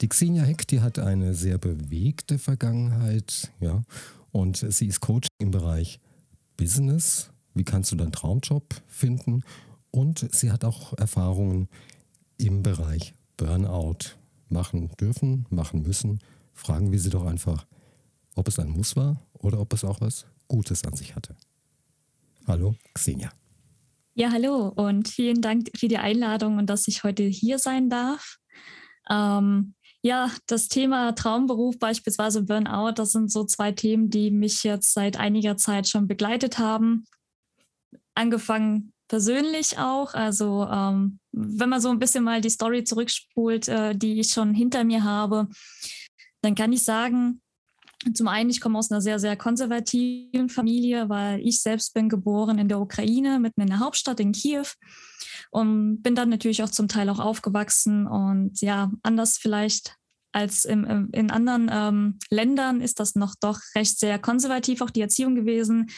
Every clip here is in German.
Die Xenia Heck, die hat eine sehr bewegte Vergangenheit, ja, und sie ist Coach im Bereich Business. Wie kannst du deinen Traumjob finden? Und sie hat auch Erfahrungen im Bereich Burnout machen dürfen, machen müssen. Fragen wir sie doch einfach, ob es ein Muss war oder ob es auch was Gutes an sich hatte. Hallo, Xenia. Ja, hallo und vielen Dank für die Einladung und dass ich heute hier sein darf. Ähm, ja, das Thema Traumberuf beispielsweise Burnout, das sind so zwei Themen, die mich jetzt seit einiger Zeit schon begleitet haben. Angefangen persönlich auch. Also ähm, wenn man so ein bisschen mal die Story zurückspult, äh, die ich schon hinter mir habe, dann kann ich sagen, zum einen, ich komme aus einer sehr, sehr konservativen Familie, weil ich selbst bin geboren in der Ukraine, mitten in der Hauptstadt in Kiew und bin dann natürlich auch zum Teil auch aufgewachsen und ja, anders vielleicht als im, in anderen ähm, Ländern ist das noch doch recht sehr konservativ, auch die Erziehung gewesen.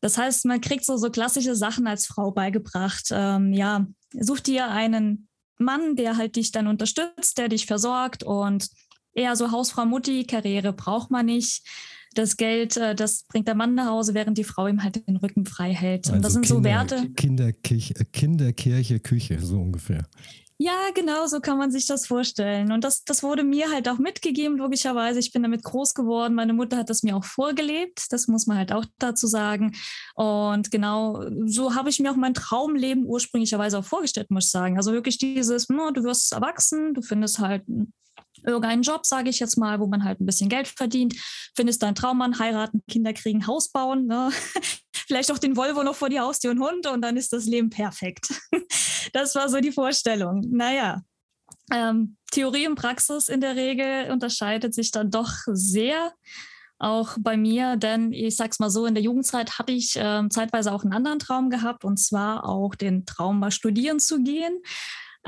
Das heißt, man kriegt so, so klassische Sachen als Frau beigebracht. Ähm, ja, such dir einen Mann, der halt dich dann unterstützt, der dich versorgt und eher so Hausfrau Mutti, Karriere braucht man nicht das Geld, äh, das bringt der Mann nach Hause, während die Frau ihm halt den Rücken frei hält. Und also das sind Kinder, so Werte. Kinderkirche, äh, Kinderkirche, Küche, so ungefähr. Ja, genau, so kann man sich das vorstellen. Und das, das wurde mir halt auch mitgegeben, logischerweise. Ich bin damit groß geworden. Meine Mutter hat das mir auch vorgelebt. Das muss man halt auch dazu sagen. Und genau so habe ich mir auch mein Traumleben ursprünglicherweise auch vorgestellt, muss ich sagen. Also wirklich dieses, no, du wirst erwachsen, du findest halt irgendeinen Job, sage ich jetzt mal, wo man halt ein bisschen Geld verdient, findest deinen Traummann, heiraten, Kinder kriegen, Haus bauen, ne? vielleicht auch den Volvo noch vor die Haustür und Hund und dann ist das Leben perfekt. das war so die Vorstellung. Naja, ähm, Theorie und Praxis in der Regel unterscheidet sich dann doch sehr. Auch bei mir, denn ich sag's mal so, in der Jugendzeit hatte ich äh, zeitweise auch einen anderen Traum gehabt und zwar auch den Traum, mal studieren zu gehen.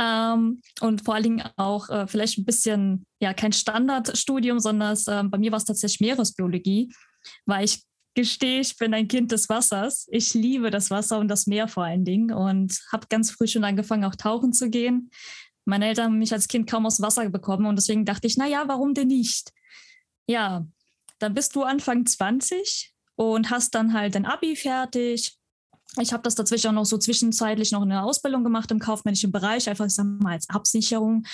Ähm, und vor allen Dingen auch äh, vielleicht ein bisschen, ja, kein Standardstudium, sondern äh, bei mir war es tatsächlich Meeresbiologie, weil ich gestehe, ich bin ein Kind des Wassers. Ich liebe das Wasser und das Meer vor allen Dingen und habe ganz früh schon angefangen, auch tauchen zu gehen. Meine Eltern haben mich als Kind kaum aus Wasser bekommen und deswegen dachte ich, naja, warum denn nicht? Ja, dann bist du Anfang 20 und hast dann halt ein Abi fertig, ich habe das dazwischen auch noch so zwischenzeitlich noch eine Ausbildung gemacht im kaufmännischen Bereich, einfach ich sag mal als Absicherung.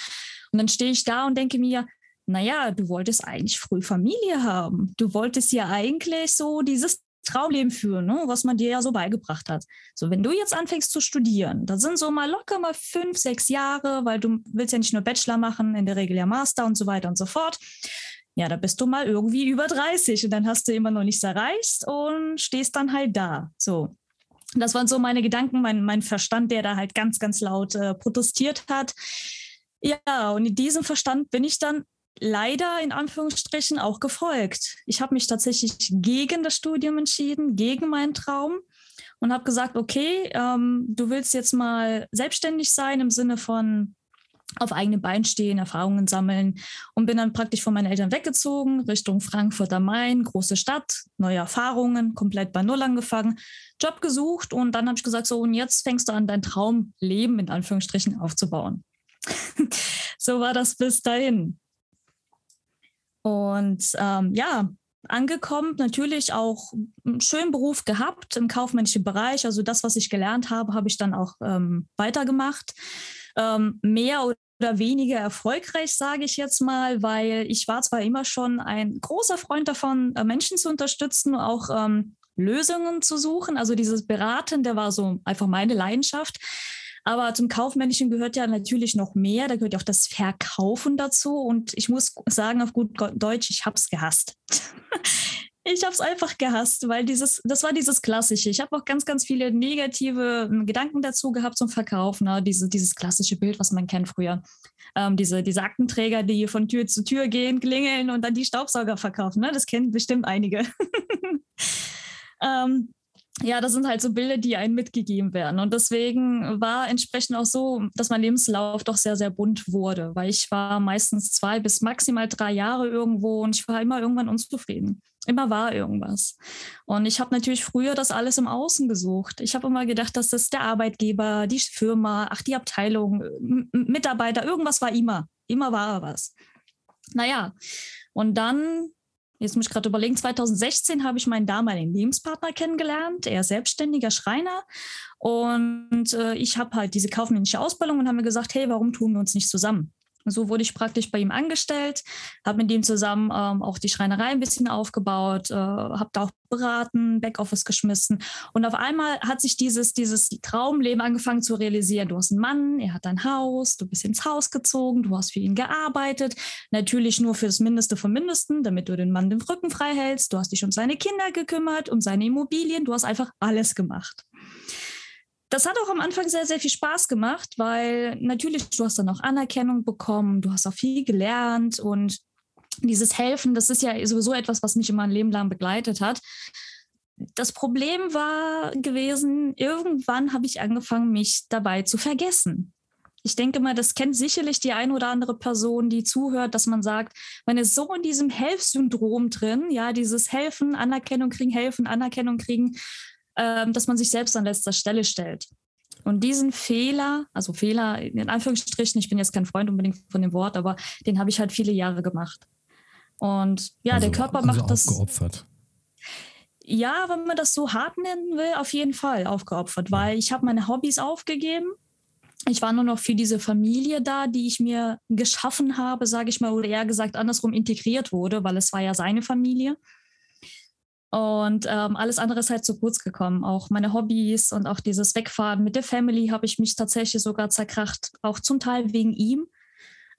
Und dann stehe ich da und denke mir, naja, du wolltest eigentlich früh Familie haben. Du wolltest ja eigentlich so dieses Traumleben führen, ne, was man dir ja so beigebracht hat. So, wenn du jetzt anfängst zu studieren, das sind so mal locker mal fünf, sechs Jahre, weil du willst ja nicht nur Bachelor machen, in der Regel ja Master und so weiter und so fort. Ja, da bist du mal irgendwie über 30 und dann hast du immer noch nichts erreicht und stehst dann halt da. So, das waren so meine Gedanken, mein, mein Verstand, der da halt ganz, ganz laut äh, protestiert hat. Ja, und in diesem Verstand bin ich dann leider in Anführungsstrichen auch gefolgt. Ich habe mich tatsächlich gegen das Studium entschieden, gegen meinen Traum und habe gesagt, okay, ähm, du willst jetzt mal selbstständig sein im Sinne von auf eigenen Beinen stehen, Erfahrungen sammeln und bin dann praktisch von meinen Eltern weggezogen Richtung Frankfurt am Main, große Stadt, neue Erfahrungen, komplett bei Null angefangen, Job gesucht und dann habe ich gesagt, so und jetzt fängst du an, dein Traumleben in Anführungsstrichen aufzubauen. so war das bis dahin. Und ähm, ja, angekommen, natürlich auch einen schönen Beruf gehabt im kaufmännischen Bereich. Also das, was ich gelernt habe, habe ich dann auch ähm, weitergemacht ähm, mehr oder weniger erfolgreich, sage ich jetzt mal, weil ich war zwar immer schon ein großer Freund davon, äh, Menschen zu unterstützen, auch ähm, Lösungen zu suchen. Also dieses Beraten, der war so einfach meine Leidenschaft. Aber zum Kaufmännischen gehört ja natürlich noch mehr. Da gehört ja auch das Verkaufen dazu. Und ich muss sagen, auf gut Deutsch, ich habe es gehasst. ich habe es einfach gehasst, weil dieses, das war dieses Klassische. Ich habe auch ganz, ganz viele negative ähm, Gedanken dazu gehabt zum Verkauf. Ne? Diese, dieses klassische Bild, was man kennt früher. Ähm, diese, diese Aktenträger, die von Tür zu Tür gehen, klingeln und dann die Staubsauger verkaufen. Ne? Das kennen bestimmt einige. ähm, ja, das sind halt so Bilder, die einem mitgegeben werden. Und deswegen war entsprechend auch so, dass mein Lebenslauf doch sehr, sehr bunt wurde, weil ich war meistens zwei bis maximal drei Jahre irgendwo und ich war immer irgendwann unzufrieden. Immer war irgendwas. Und ich habe natürlich früher das alles im Außen gesucht. Ich habe immer gedacht, dass das der Arbeitgeber, die Firma, ach, die Abteilung, Mitarbeiter, irgendwas war immer. Immer war was. Naja, und dann Jetzt muss ich gerade überlegen, 2016 habe ich meinen damaligen Lebenspartner kennengelernt. Er ist selbstständiger Schreiner. Und äh, ich habe halt diese kaufmännische Ausbildung und habe mir gesagt, hey, warum tun wir uns nicht zusammen? So wurde ich praktisch bei ihm angestellt, habe mit ihm zusammen ähm, auch die Schreinerei ein bisschen aufgebaut, äh, habe da auch beraten, Backoffice geschmissen. Und auf einmal hat sich dieses, dieses Traumleben angefangen zu realisieren. Du hast einen Mann, er hat ein Haus, du bist ins Haus gezogen, du hast für ihn gearbeitet. Natürlich nur für das Mindeste vom Mindesten, damit du den Mann den Rücken frei hältst. Du hast dich um seine Kinder gekümmert, um seine Immobilien. Du hast einfach alles gemacht das hat auch am Anfang sehr, sehr viel Spaß gemacht, weil natürlich, du hast dann auch Anerkennung bekommen, du hast auch viel gelernt und dieses Helfen, das ist ja sowieso etwas, was mich immer ein Leben lang begleitet hat. Das Problem war gewesen, irgendwann habe ich angefangen, mich dabei zu vergessen. Ich denke mal, das kennt sicherlich die eine oder andere Person, die zuhört, dass man sagt, man ist so in diesem Helfsyndrom drin, ja, dieses Helfen, Anerkennung kriegen, helfen, Anerkennung kriegen, ähm, dass man sich selbst an letzter Stelle stellt. Und diesen Fehler, also Fehler in Anführungsstrichen, ich bin jetzt kein Freund unbedingt von dem Wort, aber den habe ich halt viele Jahre gemacht. Und ja, also, der Körper also macht das. Aufgeopfert. Ja, wenn man das so hart nennen will, auf jeden Fall aufgeopfert, weil ich habe meine Hobbys aufgegeben. Ich war nur noch für diese Familie da, die ich mir geschaffen habe, sage ich mal, oder eher gesagt andersrum integriert wurde, weil es war ja seine Familie. Und ähm, alles andere ist halt zu kurz gekommen. Auch meine Hobbys und auch dieses Wegfahren mit der Family habe ich mich tatsächlich sogar zerkracht, auch zum Teil wegen ihm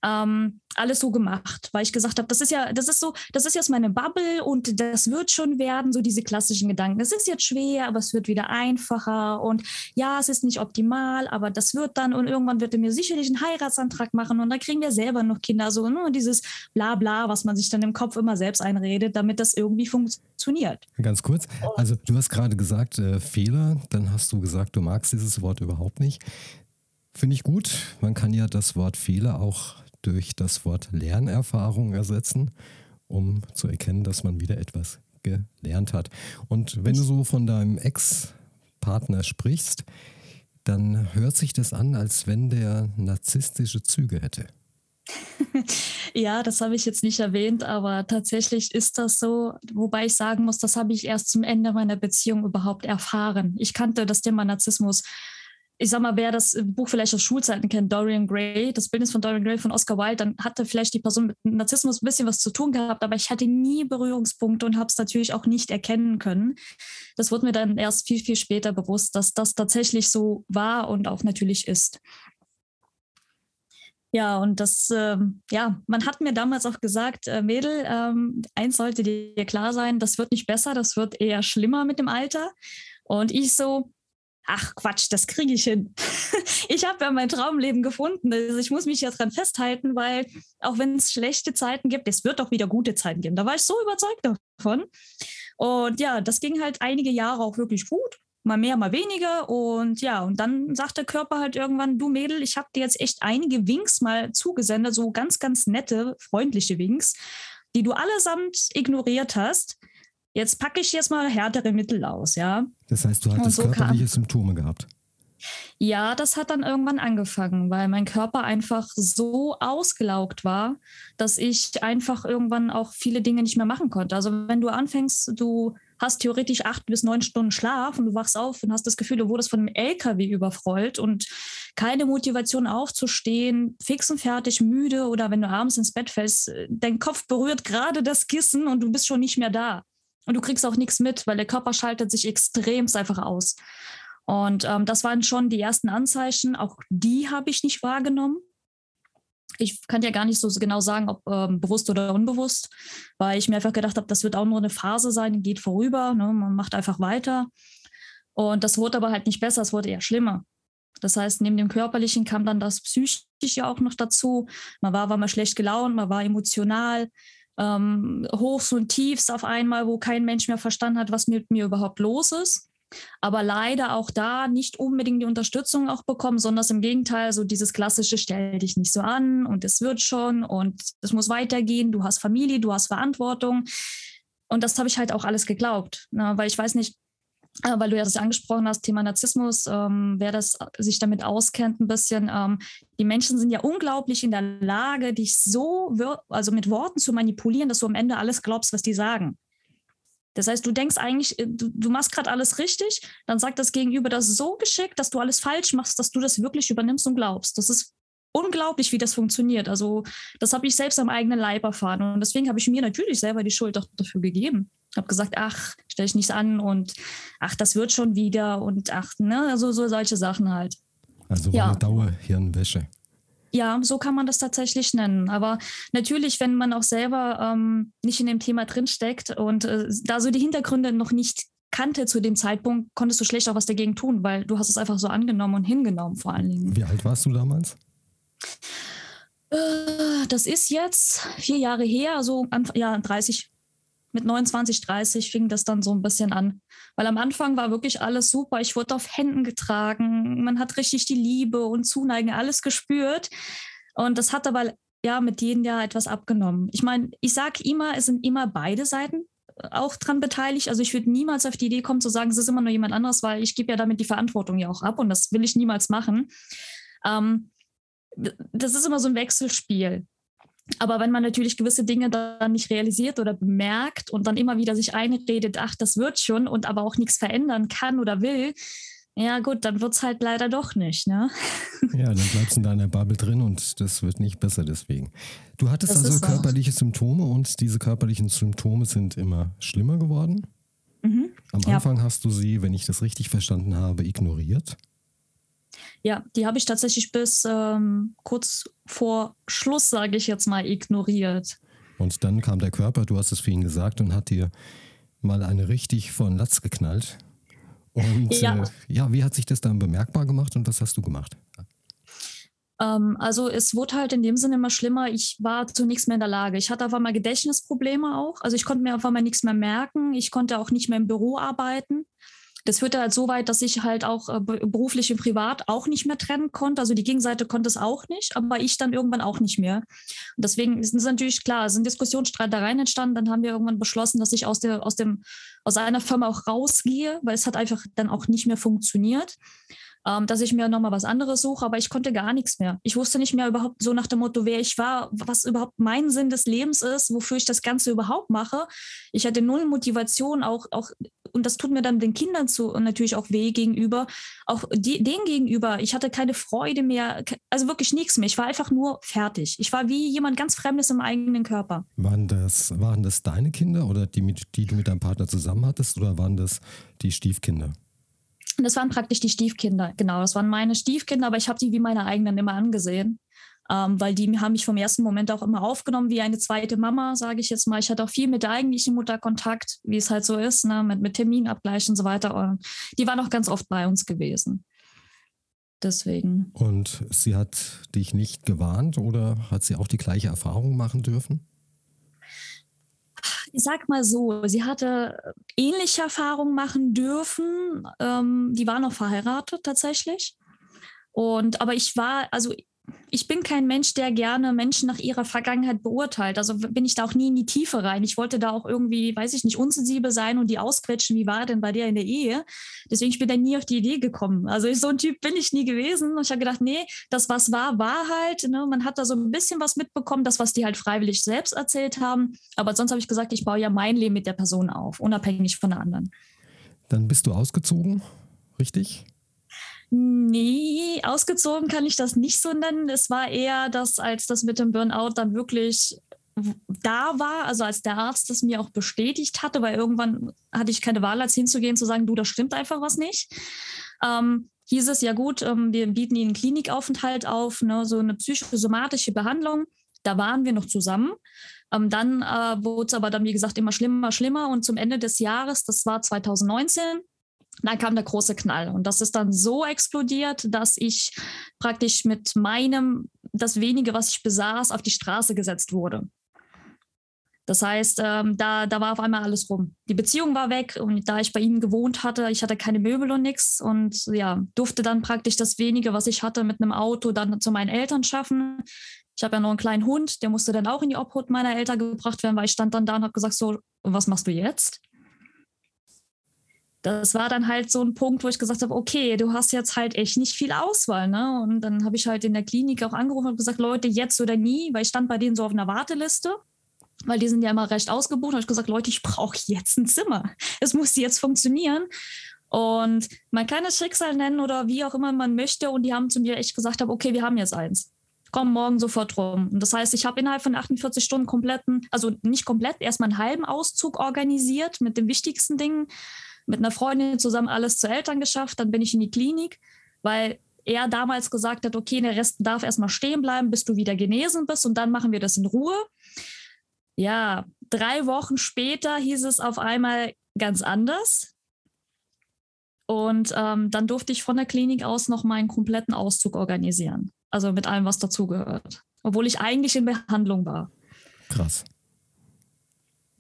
ähm, alles so gemacht, weil ich gesagt habe, das ist ja, das ist so, das ist jetzt meine Bubble und das wird schon werden, so diese klassischen Gedanken. Es ist jetzt schwer, aber es wird wieder einfacher und ja, es ist nicht optimal, aber das wird dann und irgendwann wird er mir sicherlich einen Heiratsantrag machen und dann kriegen wir selber noch Kinder, so nur dieses Blabla, was man sich dann im Kopf immer selbst einredet, damit das irgendwie funktioniert. Ganz kurz, also du hast gerade gesagt äh, Fehler, dann hast du gesagt, du magst dieses Wort überhaupt nicht. Finde ich gut. Man kann ja das Wort Fehler auch durch das Wort Lernerfahrung ersetzen, um zu erkennen, dass man wieder etwas gelernt hat. Und wenn du so von deinem Ex-Partner sprichst, dann hört sich das an, als wenn der narzisstische Züge hätte. ja, das habe ich jetzt nicht erwähnt, aber tatsächlich ist das so, wobei ich sagen muss, das habe ich erst zum Ende meiner Beziehung überhaupt erfahren. Ich kannte das Thema Narzissmus ich sag mal, wer das Buch vielleicht aus Schulzeiten kennt, Dorian Gray, das Bildnis von Dorian Gray von Oscar Wilde, dann hatte vielleicht die Person mit Narzissmus ein bisschen was zu tun gehabt, aber ich hatte nie Berührungspunkte und habe es natürlich auch nicht erkennen können. Das wurde mir dann erst viel, viel später bewusst, dass das tatsächlich so war und auch natürlich ist. Ja, und das, ähm, ja, man hat mir damals auch gesagt, äh, Mädel, ähm, eins sollte dir klar sein, das wird nicht besser, das wird eher schlimmer mit dem Alter. Und ich so, ach Quatsch, das kriege ich hin. ich habe ja mein Traumleben gefunden. Also ich muss mich ja dran festhalten, weil auch wenn es schlechte Zeiten gibt, es wird auch wieder gute Zeiten geben. Da war ich so überzeugt davon. Und ja, das ging halt einige Jahre auch wirklich gut. Mal mehr, mal weniger. Und ja, und dann sagt der Körper halt irgendwann, du Mädel, ich habe dir jetzt echt einige Winks mal zugesendet, so ganz, ganz nette, freundliche Winks, die du allesamt ignoriert hast jetzt packe ich jetzt mal härtere Mittel aus, ja. Das heißt, du hattest so körperliche kam, Symptome gehabt. Ja, das hat dann irgendwann angefangen, weil mein Körper einfach so ausgelaugt war, dass ich einfach irgendwann auch viele Dinge nicht mehr machen konnte. Also wenn du anfängst, du hast theoretisch acht bis neun Stunden Schlaf und du wachst auf und hast das Gefühl, du wurdest von einem LKW überrollt und keine Motivation aufzustehen, fix und fertig, müde oder wenn du abends ins Bett fällst, dein Kopf berührt gerade das Kissen und du bist schon nicht mehr da. Und du kriegst auch nichts mit, weil der Körper schaltet sich extremst einfach aus. Und ähm, das waren schon die ersten Anzeichen. Auch die habe ich nicht wahrgenommen. ich kann ja gar nicht so genau sagen, ob ähm, bewusst oder unbewusst, weil ich mir einfach gedacht habe, das wird auch nur eine Phase sein, geht vorüber, ne? man macht einfach weiter. Und das wurde aber halt nicht besser, es wurde eher schlimmer. Das heißt, neben dem Körperlichen kam dann das Psychische auch noch dazu. Man war, war mal schlecht gelaunt, man war emotional, ähm, Hochs und Tiefs auf einmal, wo kein Mensch mehr verstanden hat, was mit mir überhaupt los ist. Aber leider auch da nicht unbedingt die Unterstützung auch bekommen, sondern im Gegenteil, so dieses klassische, stell dich nicht so an und es wird schon und es muss weitergehen, du hast Familie, du hast Verantwortung. Und das habe ich halt auch alles geglaubt, ne? weil ich weiß nicht, weil du ja das angesprochen hast, Thema Narzissmus, ähm, wer das sich damit auskennt ein bisschen, ähm, die Menschen sind ja unglaublich in der Lage, dich so, also mit Worten zu manipulieren, dass du am Ende alles glaubst, was die sagen. Das heißt, du denkst eigentlich, äh, du, du machst gerade alles richtig, dann sagt das Gegenüber das so geschickt, dass du alles falsch machst, dass du das wirklich übernimmst und glaubst. Das ist unglaublich, wie das funktioniert. Also das habe ich selbst am eigenen Leib erfahren und deswegen habe ich mir natürlich selber die Schuld auch dafür gegeben. Ich habe gesagt, ach, stell dich nicht an und ach, das wird schon wieder und ach, ne, also so solche Sachen halt. Also war ja. eine Dauerhirnwäsche. Ja, so kann man das tatsächlich nennen. Aber natürlich, wenn man auch selber ähm, nicht in dem Thema drinsteckt und äh, da so die Hintergründe noch nicht kannte zu dem Zeitpunkt, konntest du schlecht auch was dagegen tun, weil du hast es einfach so angenommen und hingenommen vor allen Dingen. Wie alt warst du damals? Äh, das ist jetzt vier Jahre her, so ja, 30, mit 29, 30 fing das dann so ein bisschen an. Weil am Anfang war wirklich alles super. Ich wurde auf Händen getragen. Man hat richtig die Liebe und Zuneigen, alles gespürt. Und das hat aber ja mit jedem Jahr etwas abgenommen. Ich meine, ich sage immer, es sind immer beide Seiten äh, auch dran beteiligt. Also ich würde niemals auf die Idee kommen zu sagen, es ist immer nur jemand anderes, weil ich gebe ja damit die Verantwortung ja auch ab und das will ich niemals machen. Ähm, das ist immer so ein Wechselspiel. Aber wenn man natürlich gewisse Dinge dann nicht realisiert oder bemerkt und dann immer wieder sich einredet, ach, das wird schon und aber auch nichts verändern kann oder will, ja gut, dann wird es halt leider doch nicht. Ne? Ja, dann bleibst du in deiner Bubble drin und das wird nicht besser deswegen. Du hattest das also körperliche so. Symptome und diese körperlichen Symptome sind immer schlimmer geworden. Mhm. Am Anfang ja. hast du sie, wenn ich das richtig verstanden habe, ignoriert. Ja, die habe ich tatsächlich bis ähm, kurz vor Schluss, sage ich jetzt mal, ignoriert. Und dann kam der Körper, du hast es für ihn gesagt, und hat dir mal eine richtig von Latz geknallt. Und ja. Äh, ja, wie hat sich das dann bemerkbar gemacht und was hast du gemacht? Ähm, also es wurde halt in dem Sinne immer schlimmer. Ich war zu nichts mehr in der Lage. Ich hatte auf einmal Gedächtnisprobleme auch. Also ich konnte mir auf einmal nichts mehr merken. Ich konnte auch nicht mehr im Büro arbeiten das führte halt so weit, dass ich halt auch äh, beruflich und privat auch nicht mehr trennen konnte. Also die Gegenseite konnte es auch nicht, aber ich dann irgendwann auch nicht mehr. Und deswegen ist es natürlich klar, es sind Diskussionsstreitereien entstanden. Dann haben wir irgendwann beschlossen, dass ich aus, der, aus, dem, aus einer Firma auch rausgehe, weil es hat einfach dann auch nicht mehr funktioniert ähm, dass ich mir nochmal was anderes suche, aber ich konnte gar nichts mehr. Ich wusste nicht mehr überhaupt so nach dem Motto, wer ich war, was überhaupt mein Sinn des Lebens ist, wofür ich das Ganze überhaupt mache. Ich hatte null Motivation, auch, auch und das tut mir dann den Kindern zu und natürlich auch weh gegenüber, auch die, denen gegenüber. Ich hatte keine Freude mehr, also wirklich nichts mehr. Ich war einfach nur fertig. Ich war wie jemand ganz Fremdes im eigenen Körper. Waren das, waren das deine Kinder oder die, die du mit deinem Partner zusammen hattest oder waren das die Stiefkinder? Das waren praktisch die Stiefkinder, genau. Das waren meine Stiefkinder, aber ich habe die wie meine eigenen immer angesehen. Ähm, weil die haben mich vom ersten Moment auch immer aufgenommen wie eine zweite Mama, sage ich jetzt mal. Ich hatte auch viel mit der eigentlichen Mutter Kontakt, wie es halt so ist, ne? mit, mit Terminabgleich und so weiter. Und die waren auch ganz oft bei uns gewesen. Deswegen. Und sie hat dich nicht gewarnt oder hat sie auch die gleiche Erfahrung machen dürfen? ich sag mal so, sie hatte ähnliche Erfahrungen machen dürfen. Ähm, die war noch verheiratet tatsächlich. Und aber ich war, also ich bin kein Mensch, der gerne Menschen nach ihrer Vergangenheit beurteilt. Also bin ich da auch nie in die Tiefe rein. Ich wollte da auch irgendwie, weiß ich nicht, unsensibel sein und die ausquetschen, wie war denn bei dir in der Ehe? Deswegen ich bin da nie auf die Idee gekommen. Also so ein Typ bin ich nie gewesen. Und ich habe gedacht, nee, das, was war, war halt. Ne? Man hat da so ein bisschen was mitbekommen, das, was die halt freiwillig selbst erzählt haben. Aber sonst habe ich gesagt, ich baue ja mein Leben mit der Person auf, unabhängig von der anderen. Dann bist du ausgezogen, richtig? Nee, ausgezogen kann ich das nicht so nennen. Es war eher das, als das mit dem Burnout dann wirklich da war, also als der Arzt das mir auch bestätigt hatte, weil irgendwann hatte ich keine Wahl, als hinzugehen, zu sagen, du, da stimmt einfach was nicht. Ähm, hieß es ja gut, ähm, wir bieten Ihnen einen Klinikaufenthalt auf, ne, so eine psychosomatische Behandlung. Da waren wir noch zusammen. Ähm, dann äh, wurde es aber dann, wie gesagt, immer schlimmer, schlimmer. Und zum Ende des Jahres, das war 2019, dann kam der große Knall. Und das ist dann so explodiert, dass ich praktisch mit meinem, das wenige, was ich besaß, auf die Straße gesetzt wurde. Das heißt, ähm, da, da war auf einmal alles rum. Die Beziehung war weg und da ich bei ihm gewohnt hatte, ich hatte keine Möbel und nichts und ja, durfte dann praktisch das wenige, was ich hatte, mit einem Auto dann zu meinen Eltern schaffen. Ich habe ja noch einen kleinen Hund, der musste dann auch in die Obhut meiner Eltern gebracht werden, weil ich stand dann da und habe gesagt, so, was machst du jetzt? Das war dann halt so ein Punkt, wo ich gesagt habe, okay, du hast jetzt halt echt nicht viel Auswahl. Ne? Und dann habe ich halt in der Klinik auch angerufen und gesagt, Leute, jetzt oder nie, weil ich stand bei denen so auf einer Warteliste, weil die sind ja immer recht ausgebucht. habe ich gesagt, Leute, ich brauche jetzt ein Zimmer. Es muss jetzt funktionieren. Und man kann es Schicksal nennen oder wie auch immer man möchte. Und die haben zu mir echt gesagt, okay, wir haben jetzt eins. Komm morgen sofort rum. Und das heißt, ich habe innerhalb von 48 Stunden kompletten, also nicht komplett, erstmal einen halben Auszug organisiert mit den wichtigsten Dingen mit einer Freundin zusammen alles zu Eltern geschafft. Dann bin ich in die Klinik, weil er damals gesagt hat, okay, der Rest darf erstmal stehen bleiben, bis du wieder genesen bist und dann machen wir das in Ruhe. Ja, drei Wochen später hieß es auf einmal ganz anders. Und ähm, dann durfte ich von der Klinik aus noch meinen kompletten Auszug organisieren. Also mit allem, was dazugehört. Obwohl ich eigentlich in Behandlung war. Krass.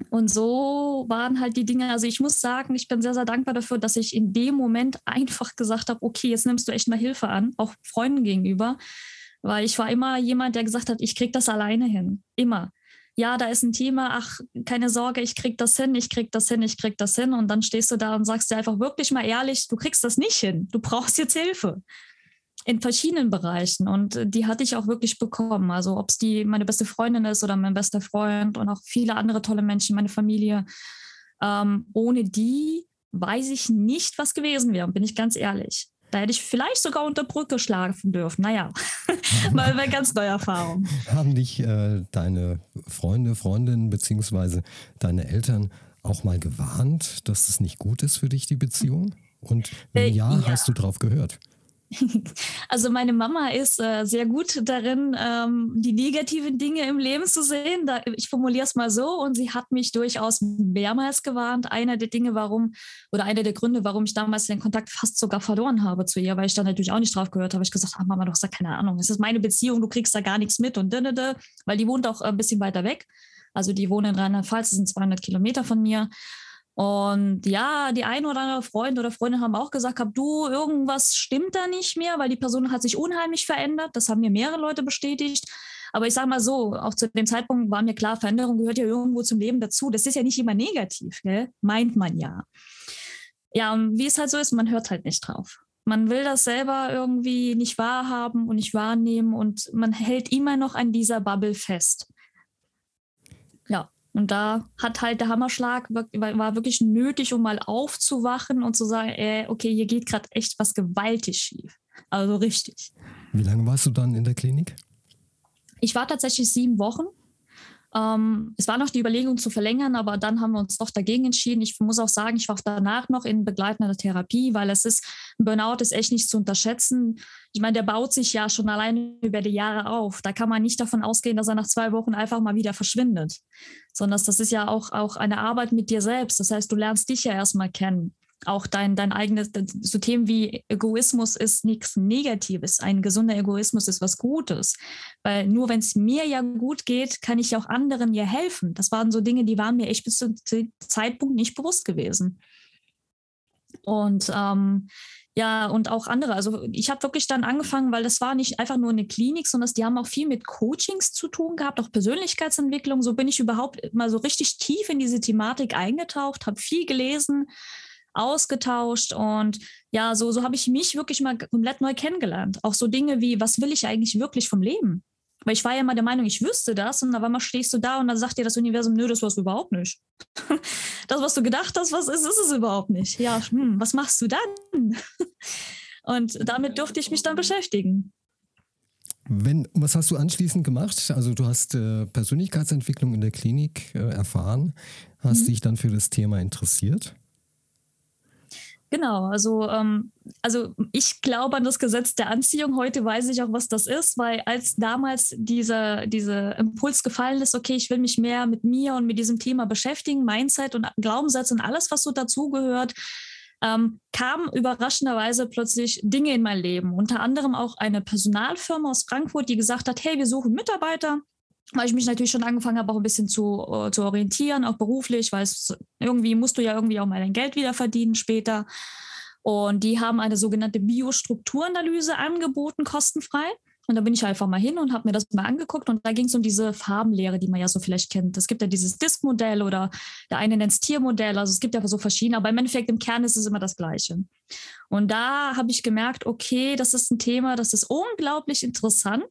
Und so waren halt die Dinge. Also ich muss sagen, ich bin sehr, sehr dankbar dafür, dass ich in dem Moment einfach gesagt habe, okay, jetzt nimmst du echt mal Hilfe an, auch Freunden gegenüber. Weil ich war immer jemand, der gesagt hat, ich krieg das alleine hin. Immer. Ja, da ist ein Thema, ach, keine Sorge, ich krieg das hin, ich krieg das hin, ich krieg das hin. Und dann stehst du da und sagst dir einfach wirklich mal ehrlich, du kriegst das nicht hin. Du brauchst jetzt Hilfe in verschiedenen Bereichen und äh, die hatte ich auch wirklich bekommen. Also ob es die meine beste Freundin ist oder mein bester Freund und auch viele andere tolle Menschen, meine Familie. Ähm, ohne die weiß ich nicht, was gewesen wäre, bin ich ganz ehrlich. Da hätte ich vielleicht sogar unter Brücke schlafen dürfen. Naja, mal eine ganz neue Erfahrung. Haben dich äh, deine Freunde, Freundinnen beziehungsweise deine Eltern auch mal gewarnt, dass es nicht gut ist für dich, die Beziehung? Und wenn äh, ja, ja, hast du drauf gehört? Also meine Mama ist äh, sehr gut darin, ähm, die negativen Dinge im Leben zu sehen. Da, ich formuliere es mal so und sie hat mich durchaus mehrmals gewarnt. Einer der Dinge, warum oder einer der Gründe, warum ich damals den Kontakt fast sogar verloren habe zu ihr, weil ich da natürlich auch nicht drauf gehört habe. Ich gesagt, ah, Mama, du hast da keine Ahnung. Es ist meine Beziehung, du kriegst da gar nichts mit und dünne, weil die wohnt auch ein bisschen weiter weg. Also die wohnen in Rheinland-Pfalz, das sind 200 Kilometer von mir. Und ja, die ein oder andere Freund oder Freundin haben auch gesagt, hab du, irgendwas stimmt da nicht mehr, weil die Person hat sich unheimlich verändert. Das haben mir mehrere Leute bestätigt. Aber ich sage mal so, auch zu dem Zeitpunkt war mir klar, Veränderung gehört ja irgendwo zum Leben dazu. Das ist ja nicht immer negativ, gell? meint man ja. Ja, und wie es halt so ist, man hört halt nicht drauf. Man will das selber irgendwie nicht wahrhaben und nicht wahrnehmen und man hält immer noch an dieser Bubble fest. Ja, und da hat halt der Hammerschlag war wirklich nötig, um mal aufzuwachen und zu sagen, äh, okay, hier geht gerade echt was gewaltig schief. Also richtig. Wie lange warst du dann in der Klinik? Ich war tatsächlich sieben Wochen. Ähm, es war noch die Überlegung zu verlängern, aber dann haben wir uns doch dagegen entschieden. Ich muss auch sagen, ich war danach noch in begleitender Therapie, weil es ist, Burnout ist echt nicht zu unterschätzen. Ich meine, der baut sich ja schon alleine über die Jahre auf. Da kann man nicht davon ausgehen, dass er nach zwei Wochen einfach mal wieder verschwindet, sondern das ist ja auch, auch eine Arbeit mit dir selbst. Das heißt, du lernst dich ja erstmal kennen auch dein, dein eigenes, so Themen wie Egoismus ist nichts Negatives. Ein gesunder Egoismus ist was Gutes. Weil nur wenn es mir ja gut geht, kann ich auch anderen ja helfen. Das waren so Dinge, die waren mir echt bis zum Zeitpunkt nicht bewusst gewesen. Und ähm, ja, und auch andere. Also ich habe wirklich dann angefangen, weil das war nicht einfach nur eine Klinik, sondern die haben auch viel mit Coachings zu tun gehabt, auch Persönlichkeitsentwicklung. So bin ich überhaupt mal so richtig tief in diese Thematik eingetaucht, habe viel gelesen, ausgetauscht und ja, so, so habe ich mich wirklich mal komplett neu kennengelernt. Auch so Dinge wie, was will ich eigentlich wirklich vom Leben? Weil ich war ja immer der Meinung, ich wüsste das und dann stehst du da und dann sagt dir das Universum, nö, das warst du überhaupt nicht. das, was du gedacht hast, was ist, ist es überhaupt nicht. Ja, hm, was machst du dann? und damit durfte ich mich dann beschäftigen. Wenn, was hast du anschließend gemacht? Also du hast äh, Persönlichkeitsentwicklung in der Klinik äh, erfahren, hast mhm. dich dann für das Thema interessiert? Genau, also, ähm, also ich glaube an das Gesetz der Anziehung. Heute weiß ich auch, was das ist, weil als damals dieser, dieser Impuls gefallen ist, okay, ich will mich mehr mit mir und mit diesem Thema beschäftigen, Mindset und Glaubenssatz und alles, was so dazugehört, ähm, kamen überraschenderweise plötzlich Dinge in mein Leben. Unter anderem auch eine Personalfirma aus Frankfurt, die gesagt hat, hey, wir suchen Mitarbeiter weil ich mich natürlich schon angefangen habe, auch ein bisschen zu, uh, zu orientieren, auch beruflich, weil es irgendwie musst du ja irgendwie auch mal dein Geld wieder verdienen später. Und die haben eine sogenannte Biostrukturanalyse angeboten, kostenfrei. Und da bin ich einfach mal hin und habe mir das mal angeguckt. Und da ging es um diese Farbenlehre, die man ja so vielleicht kennt. Es gibt ja dieses Disk-Modell oder der eine nennt es Tiermodell. Also es gibt ja so verschiedene, aber im Endeffekt im Kern ist es immer das Gleiche. Und da habe ich gemerkt, okay, das ist ein Thema, das ist unglaublich interessant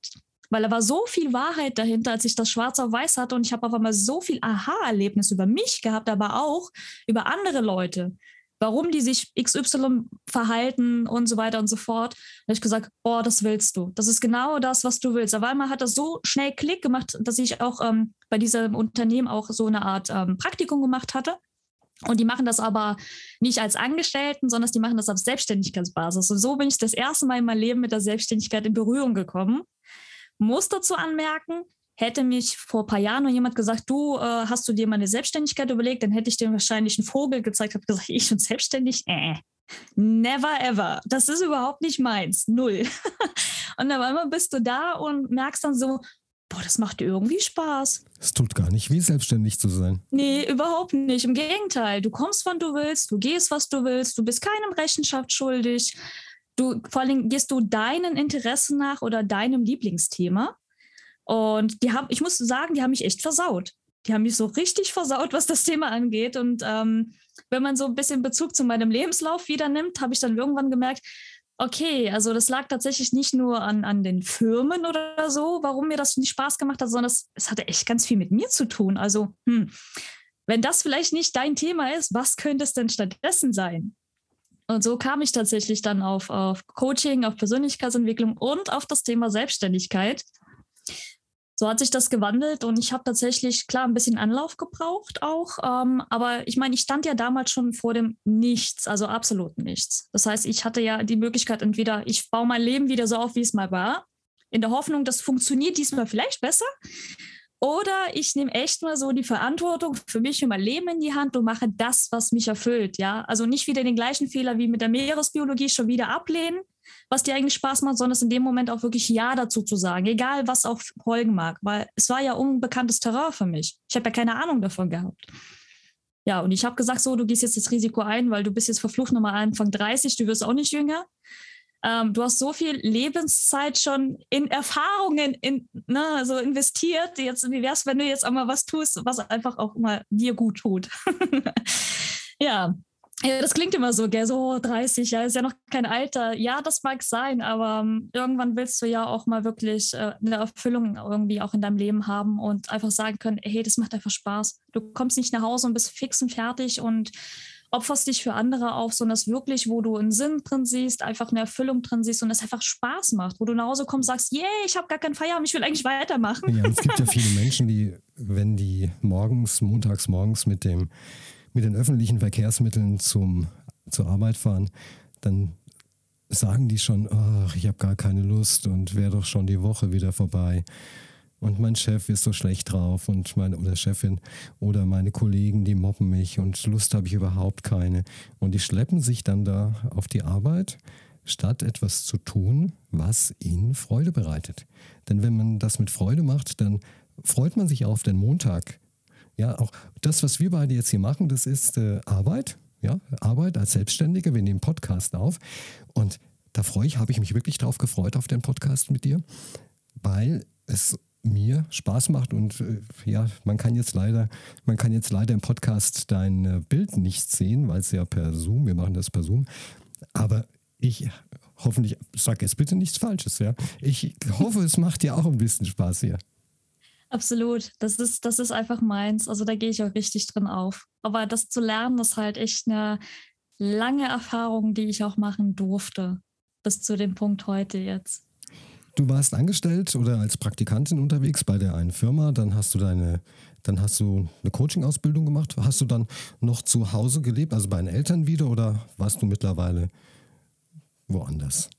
weil da war so viel Wahrheit dahinter, als ich das schwarz auf weiß hatte und ich habe auf einmal so viel Aha-Erlebnis über mich gehabt, aber auch über andere Leute, warum die sich XY verhalten und so weiter und so fort. Da habe ich gesagt, boah, das willst du. Das ist genau das, was du willst. Aber einmal hat das so schnell Klick gemacht, dass ich auch ähm, bei diesem Unternehmen auch so eine Art ähm, Praktikum gemacht hatte. Und die machen das aber nicht als Angestellten, sondern die machen das auf Selbstständigkeitsbasis. Und so bin ich das erste Mal in meinem Leben mit der Selbstständigkeit in Berührung gekommen. Muss dazu anmerken, hätte mich vor ein paar Jahren noch jemand gesagt, du, äh, hast du dir mal eine Selbstständigkeit überlegt, dann hätte ich dir wahrscheinlich einen Vogel gezeigt, habe gesagt, ich bin selbstständig, äh, never ever. Das ist überhaupt nicht meins, null. und dann einmal bist du da und merkst dann so, boah, das macht dir irgendwie Spaß. Es tut gar nicht weh, selbstständig zu sein. Nee, überhaupt nicht. Im Gegenteil, du kommst, wann du willst, du gehst, was du willst, du bist keinem Rechenschaft schuldig. Du, vor allem gehst du deinen Interessen nach oder deinem Lieblingsthema. Und die haben, ich muss sagen, die haben mich echt versaut. Die haben mich so richtig versaut, was das Thema angeht. Und ähm, wenn man so ein bisschen Bezug zu meinem Lebenslauf wieder nimmt, habe ich dann irgendwann gemerkt, okay, also das lag tatsächlich nicht nur an, an den Firmen oder so, warum mir das nicht Spaß gemacht hat, sondern es, es hatte echt ganz viel mit mir zu tun. Also, hm, wenn das vielleicht nicht dein Thema ist, was könnte es denn stattdessen sein? Und so kam ich tatsächlich dann auf, auf Coaching, auf Persönlichkeitsentwicklung und auf das Thema Selbstständigkeit. So hat sich das gewandelt und ich habe tatsächlich, klar, ein bisschen Anlauf gebraucht auch. Ähm, aber ich meine, ich stand ja damals schon vor dem Nichts, also absolut nichts. Das heißt, ich hatte ja die Möglichkeit, entweder ich baue mein Leben wieder so auf, wie es mal war, in der Hoffnung, das funktioniert diesmal vielleicht besser. Oder ich nehme echt mal so die Verantwortung für mich und mein Leben in die Hand und mache das, was mich erfüllt. Ja, also nicht wieder den gleichen Fehler wie mit der Meeresbiologie schon wieder ablehnen, was dir eigentlich Spaß macht, sondern es in dem Moment auch wirklich Ja dazu zu sagen, egal was auch folgen mag, weil es war ja unbekanntes Terrain für mich. Ich habe ja keine Ahnung davon gehabt. Ja, und ich habe gesagt, so, du gehst jetzt das Risiko ein, weil du bist jetzt verflucht nochmal Anfang 30, du wirst auch nicht jünger. Ähm, du hast so viel Lebenszeit schon in Erfahrungen in, ne, also investiert. Jetzt, wie wäre es, wenn du jetzt auch mal was tust, was einfach auch mal dir gut tut? ja. Ja, das klingt immer so, gell, so 30, ja, ist ja noch kein Alter. Ja, das mag sein, aber um, ähm, irgendwann willst du ja auch mal wirklich äh, eine Erfüllung irgendwie auch in deinem Leben haben und einfach sagen können, hey, das macht einfach Spaß. Du kommst nicht nach Hause und bist fix und fertig und opferst dich für andere auf, sondern es wirklich, wo du einen Sinn drin siehst, einfach eine Erfüllung drin siehst und es einfach Spaß macht, wo du nach Hause kommst, sagst, yay, ich habe gar keinen Feierabend, ich will eigentlich weitermachen. Ja, es gibt ja viele Menschen, die, wenn die morgens, montags morgens mit dem, mit den öffentlichen Verkehrsmitteln zum, zur Arbeit fahren, dann sagen die schon, ach, ich habe gar keine Lust und wäre doch schon die Woche wieder vorbei und mein Chef ist so schlecht drauf und meine oder Chefin oder meine Kollegen, die mobben mich und Lust habe ich überhaupt keine. Und die schleppen sich dann da auf die Arbeit, statt etwas zu tun, was ihnen Freude bereitet. Denn wenn man das mit Freude macht, dann freut man sich auf den Montag. Ja, auch das, was wir beide jetzt hier machen, das ist äh, Arbeit. Ja, Arbeit als Selbstständiger. Wir nehmen Podcast auf. Und da freue ich, habe ich mich wirklich drauf gefreut auf den Podcast mit dir, weil es mir Spaß macht und äh, ja, man kann jetzt leider, man kann jetzt leider im Podcast dein äh, Bild nicht sehen, weil es ja per Zoom, wir machen das per Zoom, aber ich hoffentlich sag jetzt bitte nichts Falsches, ja. Ich hoffe, es macht dir auch ein bisschen Spaß hier. Absolut, das ist, das ist einfach meins. Also da gehe ich auch richtig drin auf. Aber das zu lernen, ist halt echt eine lange Erfahrung, die ich auch machen durfte, bis zu dem Punkt heute jetzt. Du warst angestellt oder als Praktikantin unterwegs bei der einen Firma, dann hast du deine, dann hast du eine Coaching-Ausbildung gemacht. Hast du dann noch zu Hause gelebt, also bei den Eltern wieder, oder warst du mittlerweile woanders?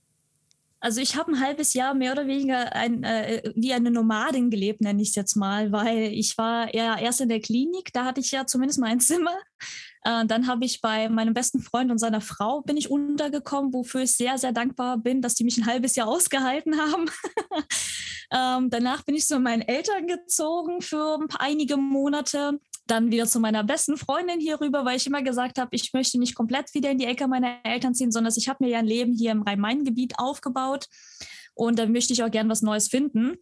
Also ich habe ein halbes Jahr mehr oder weniger ein, äh, wie eine Nomadin gelebt, nenne ich es jetzt mal, weil ich war ja erst in der Klinik, da hatte ich ja zumindest mal ein Zimmer. Äh, dann habe ich bei meinem besten Freund und seiner Frau bin ich untergekommen, wofür ich sehr, sehr dankbar bin, dass die mich ein halbes Jahr ausgehalten haben. ähm, danach bin ich zu meinen Eltern gezogen für einige Monate dann wieder zu meiner besten Freundin hier rüber, weil ich immer gesagt habe, ich möchte nicht komplett wieder in die Ecke meiner Eltern ziehen, sondern ich habe mir ja ein Leben hier im Rhein-Main-Gebiet aufgebaut und da möchte ich auch gern was Neues finden.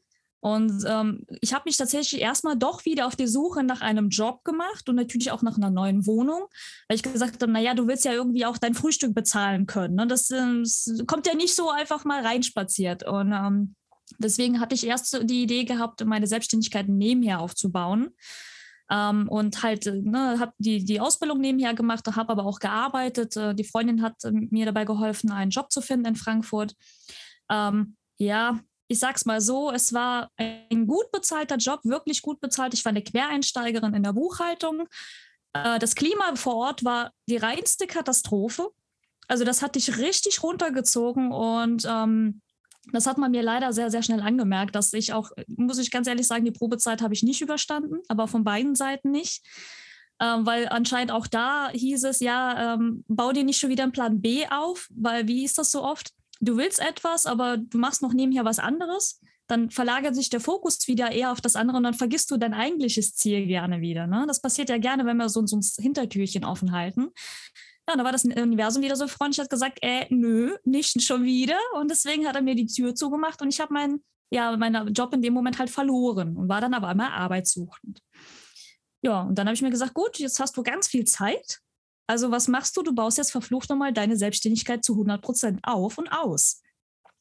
Und ähm, ich habe mich tatsächlich erstmal doch wieder auf die Suche nach einem Job gemacht und natürlich auch nach einer neuen Wohnung, weil ich gesagt habe, naja, du willst ja irgendwie auch dein Frühstück bezahlen können. Ne? Das, das, kommt ja nicht so einfach mal reinspaziert. Und ähm, deswegen hatte ich erst die Idee gehabt, meine Selbstständigkeit nebenher aufzubauen. Ähm, und halt, äh, ne, habe die, die Ausbildung nebenher gemacht, habe aber auch gearbeitet. Äh, die Freundin hat äh, mir dabei geholfen, einen Job zu finden in Frankfurt. Ähm, ja, ich sag's mal so, es war ein gut bezahlter Job, wirklich gut bezahlt. Ich war eine Quereinsteigerin in der Buchhaltung. Äh, das Klima vor Ort war die reinste Katastrophe. Also das hat dich richtig runtergezogen und ähm, das hat man mir leider sehr, sehr schnell angemerkt, dass ich auch, muss ich ganz ehrlich sagen, die Probezeit habe ich nicht überstanden, aber von beiden Seiten nicht. Ähm, weil anscheinend auch da hieß es, ja, ähm, bau dir nicht schon wieder einen Plan B auf, weil wie ist das so oft? Du willst etwas, aber du machst noch nebenher was anderes, dann verlagert sich der Fokus wieder eher auf das andere und dann vergisst du dein eigentliches Ziel gerne wieder. Ne? Das passiert ja gerne, wenn wir so, so ein Hintertürchen offen halten. Ja, da war das Universum wieder so freundlich, hat gesagt, äh, nö, nicht schon wieder. Und deswegen hat er mir die Tür zugemacht und ich habe meinen, ja, meinen Job in dem Moment halt verloren und war dann aber einmal arbeitssuchend. Ja, und dann habe ich mir gesagt, gut, jetzt hast du ganz viel Zeit. Also was machst du? Du baust jetzt verflucht nochmal deine Selbstständigkeit zu 100 Prozent auf und aus.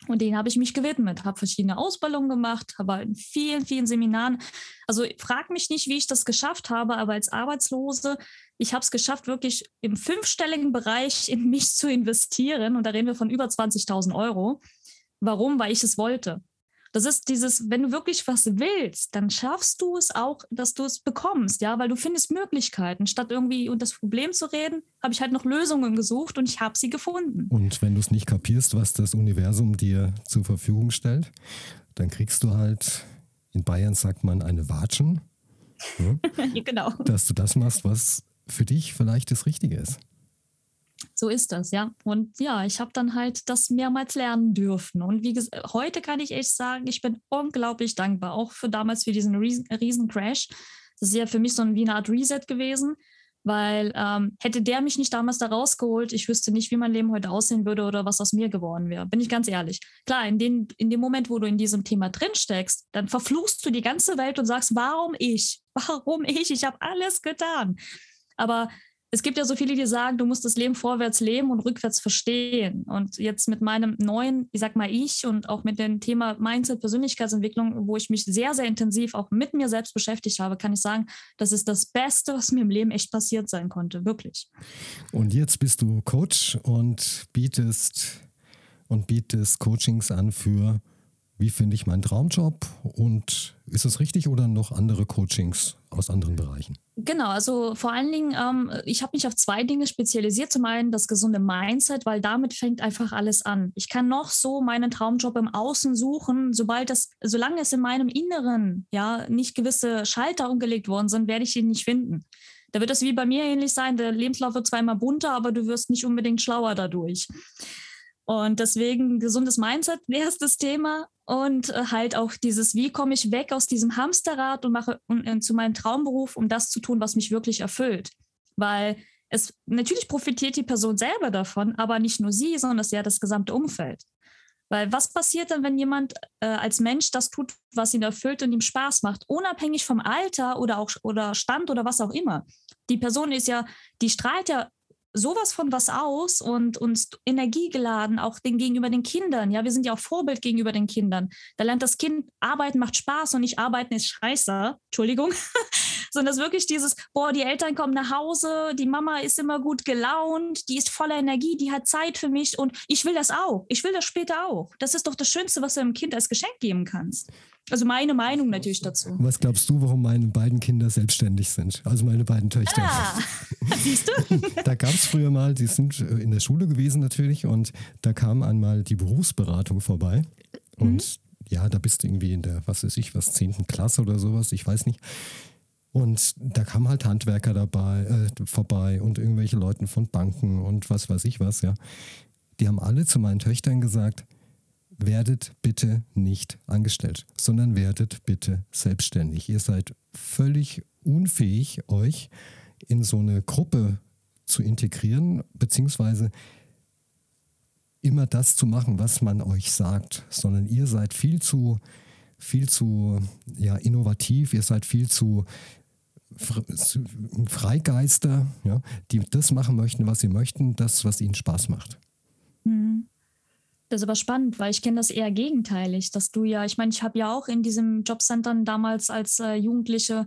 Und denen habe ich mich gewidmet, habe verschiedene Ausbildungen gemacht, habe in vielen, vielen Seminaren. Also frag mich nicht, wie ich das geschafft habe, aber als Arbeitslose, ich habe es geschafft, wirklich im fünfstelligen Bereich in mich zu investieren. Und da reden wir von über 20.000 Euro. Warum? Weil ich es wollte. Das ist dieses, wenn du wirklich was willst, dann schaffst du es auch, dass du es bekommst, ja, weil du findest Möglichkeiten. Statt irgendwie und das Problem zu reden, habe ich halt noch Lösungen gesucht und ich habe sie gefunden. Und wenn du es nicht kapierst, was das Universum dir zur Verfügung stellt, dann kriegst du halt, in Bayern sagt man, eine Watschen. Ne? genau. Dass du das machst, was für dich vielleicht das Richtige ist. So ist das, ja. Und ja, ich habe dann halt das mehrmals lernen dürfen. Und wie gesagt, heute kann ich echt sagen, ich bin unglaublich dankbar, auch für damals für diesen riesen, riesen Crash. Das ist ja für mich so ein, wie eine Art Reset gewesen, weil ähm, hätte der mich nicht damals da rausgeholt, ich wüsste nicht, wie mein Leben heute aussehen würde oder was aus mir geworden wäre. Bin ich ganz ehrlich. Klar, in, den, in dem Moment, wo du in diesem Thema drinsteckst, dann verfluchst du die ganze Welt und sagst, warum ich? Warum ich? Ich habe alles getan. Aber es gibt ja so viele, die sagen, du musst das Leben vorwärts leben und rückwärts verstehen. Und jetzt mit meinem neuen, ich sag mal ich und auch mit dem Thema Mindset, Persönlichkeitsentwicklung, wo ich mich sehr, sehr intensiv auch mit mir selbst beschäftigt habe, kann ich sagen, das ist das Beste, was mir im Leben echt passiert sein konnte, wirklich. Und jetzt bist du Coach und bietest und bietest Coachings an für wie finde ich meinen Traumjob und ist das richtig oder noch andere Coachings aus anderen Bereichen? Genau, also vor allen Dingen, ähm, ich habe mich auf zwei Dinge spezialisiert. Zum einen das gesunde Mindset, weil damit fängt einfach alles an. Ich kann noch so meinen Traumjob im Außen suchen, sobald das, solange es in meinem Inneren ja nicht gewisse Schalter umgelegt worden sind, werde ich ihn nicht finden. Da wird es wie bei mir ähnlich sein. Der Lebenslauf wird zweimal bunter, aber du wirst nicht unbedingt schlauer dadurch. Und deswegen gesundes Mindset wäre das Thema und äh, halt auch dieses, wie komme ich weg aus diesem Hamsterrad und mache und zu meinem Traumberuf, um das zu tun, was mich wirklich erfüllt. Weil es natürlich profitiert die Person selber davon, aber nicht nur sie, sondern das ja das gesamte Umfeld. Weil was passiert dann, wenn jemand äh, als Mensch das tut, was ihn erfüllt und ihm Spaß macht, unabhängig vom Alter oder auch oder Stand oder was auch immer? Die Person ist ja, die strahlt ja sowas von was aus und uns Energie geladen, auch den, gegenüber den Kindern. Ja, wir sind ja auch Vorbild gegenüber den Kindern. Da lernt das Kind, arbeiten macht Spaß und nicht arbeiten ist scheiße, Entschuldigung, sondern das wirklich dieses, boah, die Eltern kommen nach Hause, die Mama ist immer gut gelaunt, die ist voller Energie, die hat Zeit für mich und ich will das auch. Ich will das später auch. Das ist doch das Schönste, was du einem Kind als Geschenk geben kannst. Also meine Meinung natürlich dazu. Was glaubst du, warum meine beiden Kinder selbstständig sind? Also meine beiden Töchter. Ah, siehst du? da gab es früher mal, die sind äh, in der Schule gewesen natürlich und da kam einmal die Berufsberatung vorbei und mhm. ja, da bist du irgendwie in der, was weiß ich, was, zehnten Klasse oder sowas, ich weiß nicht. Und da kamen halt Handwerker dabei, äh, vorbei und irgendwelche Leute von Banken und was weiß ich was, ja. Die haben alle zu meinen Töchtern gesagt, werdet bitte nicht angestellt, sondern werdet bitte selbstständig. Ihr seid völlig unfähig, euch in so eine Gruppe zu integrieren, beziehungsweise immer das zu machen, was man euch sagt, sondern ihr seid viel zu, viel zu ja, innovativ, ihr seid viel zu Freigeister, ja, die das machen möchten, was sie möchten, das, was ihnen Spaß macht. Mhm. Das ist aber spannend, weil ich kenne das eher gegenteilig, dass du ja, ich meine, ich habe ja auch in diesem Jobcentern damals als äh, Jugendliche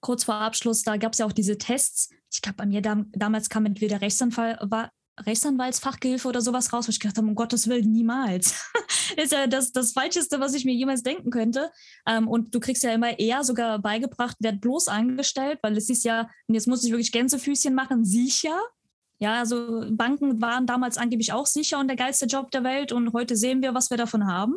kurz vor Abschluss, da gab es ja auch diese Tests. Ich glaube, bei mir da, damals kam entweder Rechtsanfall, war, Rechtsanwaltsfachgehilfe oder sowas raus, wo ich gedacht habe, um Gottes Willen, niemals. ist ja das, das Falscheste, was ich mir jemals denken könnte. Ähm, und du kriegst ja immer eher sogar beigebracht, werd bloß angestellt, weil es ist ja, und jetzt muss ich wirklich Gänsefüßchen machen, sicher. Ja, also Banken waren damals angeblich auch sicher und der geilste Job der Welt und heute sehen wir, was wir davon haben.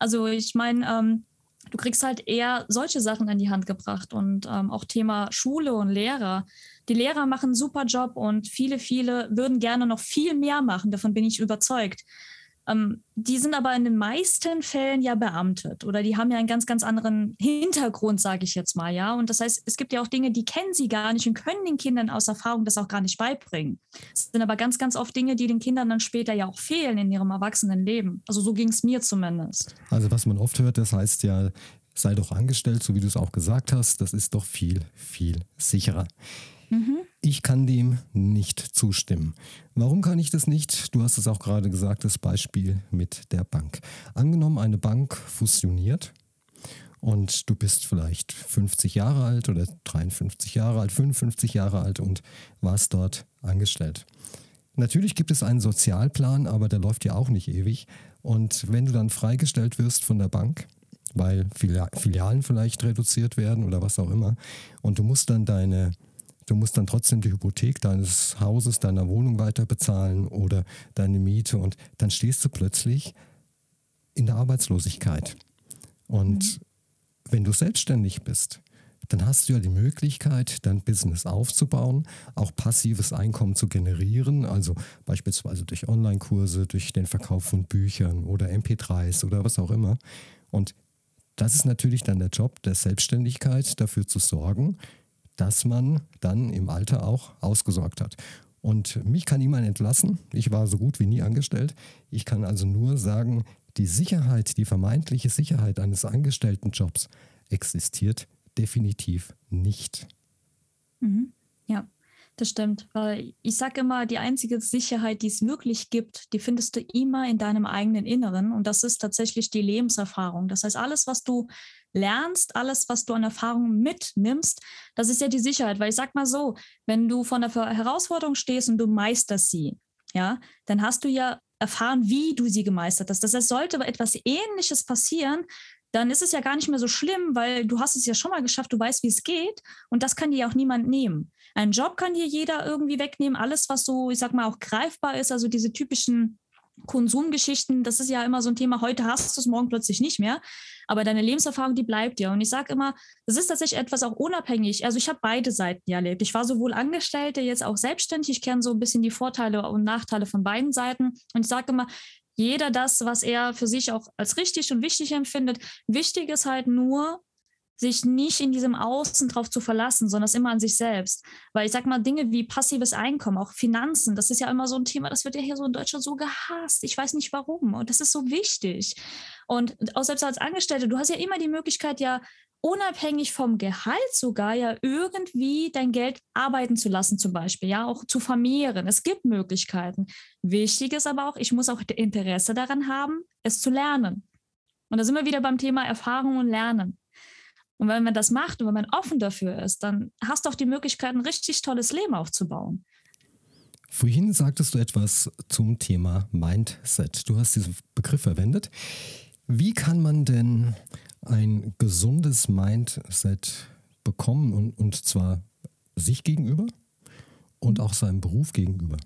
Also ich meine, ähm, du kriegst halt eher solche Sachen in die Hand gebracht und ähm, auch Thema Schule und Lehrer. Die Lehrer machen einen super Job und viele, viele würden gerne noch viel mehr machen, davon bin ich überzeugt. Ähm, die sind aber in den meisten Fällen ja beamtet oder die haben ja einen ganz, ganz anderen Hintergrund, sage ich jetzt mal, ja. Und das heißt, es gibt ja auch Dinge, die kennen sie gar nicht und können den Kindern aus Erfahrung das auch gar nicht beibringen. Es sind aber ganz, ganz oft Dinge, die den Kindern dann später ja auch fehlen in ihrem Erwachsenenleben. Also so ging es mir zumindest. Also was man oft hört, das heißt ja, sei doch angestellt, so wie du es auch gesagt hast, das ist doch viel, viel sicherer. Mhm. Ich kann dem nicht zustimmen. Warum kann ich das nicht? Du hast es auch gerade gesagt, das Beispiel mit der Bank. Angenommen, eine Bank fusioniert und du bist vielleicht 50 Jahre alt oder 53 Jahre alt, 55 Jahre alt und warst dort angestellt. Natürlich gibt es einen Sozialplan, aber der läuft ja auch nicht ewig. Und wenn du dann freigestellt wirst von der Bank, weil Filialen vielleicht reduziert werden oder was auch immer, und du musst dann deine Du musst dann trotzdem die Hypothek deines Hauses, deiner Wohnung weiter bezahlen oder deine Miete und dann stehst du plötzlich in der Arbeitslosigkeit. Und mhm. wenn du selbstständig bist, dann hast du ja die Möglichkeit, dein Business aufzubauen, auch passives Einkommen zu generieren, also beispielsweise durch Online-Kurse, durch den Verkauf von Büchern oder MP3s oder was auch immer. Und das ist natürlich dann der Job der Selbstständigkeit, dafür zu sorgen, dass man dann im Alter auch ausgesorgt hat. Und mich kann niemand entlassen. Ich war so gut wie nie angestellt. Ich kann also nur sagen, die Sicherheit, die vermeintliche Sicherheit eines Angestelltenjobs existiert definitiv nicht. Mhm. Ja, das stimmt. Weil ich sage immer, die einzige Sicherheit, die es wirklich gibt, die findest du immer in deinem eigenen Inneren. Und das ist tatsächlich die Lebenserfahrung. Das heißt, alles, was du lernst, alles, was du an Erfahrung mitnimmst, das ist ja die Sicherheit. Weil ich sag mal so, wenn du vor einer Herausforderung stehst und du meisterst sie, ja, dann hast du ja erfahren, wie du sie gemeistert hast. Das heißt, sollte etwas Ähnliches passieren, dann ist es ja gar nicht mehr so schlimm, weil du hast es ja schon mal geschafft, du weißt, wie es geht und das kann dir auch niemand nehmen. Einen Job kann dir jeder irgendwie wegnehmen, alles, was so, ich sag mal, auch greifbar ist, also diese typischen Konsumgeschichten, das ist ja immer so ein Thema, heute hast du es, morgen plötzlich nicht mehr. Aber deine Lebenserfahrung, die bleibt dir. Und ich sage immer, das ist tatsächlich etwas auch unabhängig. Also ich habe beide Seiten ja erlebt. Ich war sowohl Angestellte, jetzt auch selbstständig. Ich kenne so ein bisschen die Vorteile und Nachteile von beiden Seiten. Und ich sage immer, jeder das, was er für sich auch als richtig und wichtig empfindet. Wichtig ist halt nur, sich nicht in diesem Außen drauf zu verlassen, sondern es immer an sich selbst. Weil ich sag mal, Dinge wie passives Einkommen, auch Finanzen, das ist ja immer so ein Thema, das wird ja hier so in Deutschland so gehasst. Ich weiß nicht warum. Und das ist so wichtig. Und auch selbst als Angestellte, du hast ja immer die Möglichkeit, ja unabhängig vom Gehalt sogar ja irgendwie dein Geld arbeiten zu lassen, zum Beispiel, ja, auch zu vermehren. Es gibt Möglichkeiten. Wichtig ist aber auch, ich muss auch Interesse daran haben, es zu lernen. Und da sind wir wieder beim Thema Erfahrung und Lernen. Und wenn man das macht und wenn man offen dafür ist, dann hast du auch die Möglichkeit, ein richtig tolles Leben aufzubauen. Vorhin sagtest du etwas zum Thema Mindset. Du hast diesen Begriff verwendet. Wie kann man denn ein gesundes Mindset bekommen und, und zwar sich gegenüber und auch seinem Beruf gegenüber?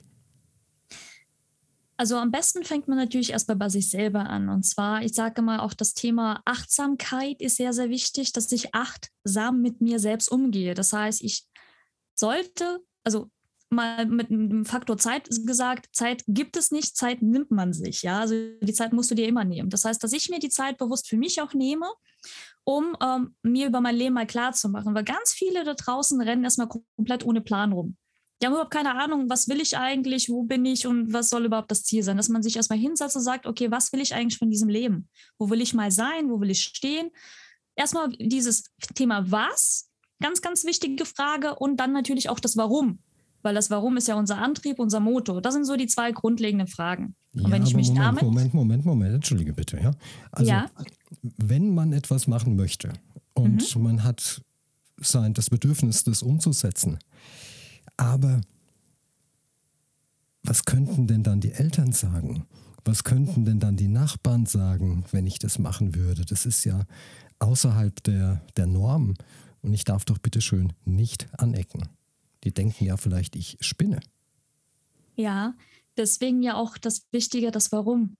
Also am besten fängt man natürlich erstmal bei sich selber an. Und zwar, ich sage mal, auch das Thema Achtsamkeit ist sehr, sehr wichtig, dass ich achtsam mit mir selbst umgehe. Das heißt, ich sollte, also mal mit einem Faktor Zeit gesagt, Zeit gibt es nicht, Zeit nimmt man sich. Ja, also die Zeit musst du dir immer nehmen. Das heißt, dass ich mir die Zeit bewusst für mich auch nehme, um ähm, mir über mein Leben mal klar zu machen. Weil ganz viele da draußen rennen erstmal komplett ohne Plan rum. Die haben überhaupt keine Ahnung, was will ich eigentlich, wo bin ich und was soll überhaupt das Ziel sein. Dass man sich erstmal hinsetzt und sagt, okay, was will ich eigentlich von diesem Leben? Wo will ich mal sein? Wo will ich stehen? Erstmal dieses Thema was, ganz, ganz wichtige Frage und dann natürlich auch das Warum weil das Warum ist ja unser Antrieb, unser Motor. Das sind so die zwei grundlegenden Fragen. Und ja, wenn ich mich Moment, damit. Moment, Moment, Moment, entschuldige bitte. Ja? Also, ja. wenn man etwas machen möchte und mhm. man hat sein, das Bedürfnis, das umzusetzen, aber was könnten denn dann die Eltern sagen? Was könnten denn dann die Nachbarn sagen, wenn ich das machen würde? Das ist ja außerhalb der, der Norm und ich darf doch bitte schön nicht anecken. Die denken ja vielleicht, ich spinne. Ja, deswegen ja auch das Wichtige, das Warum.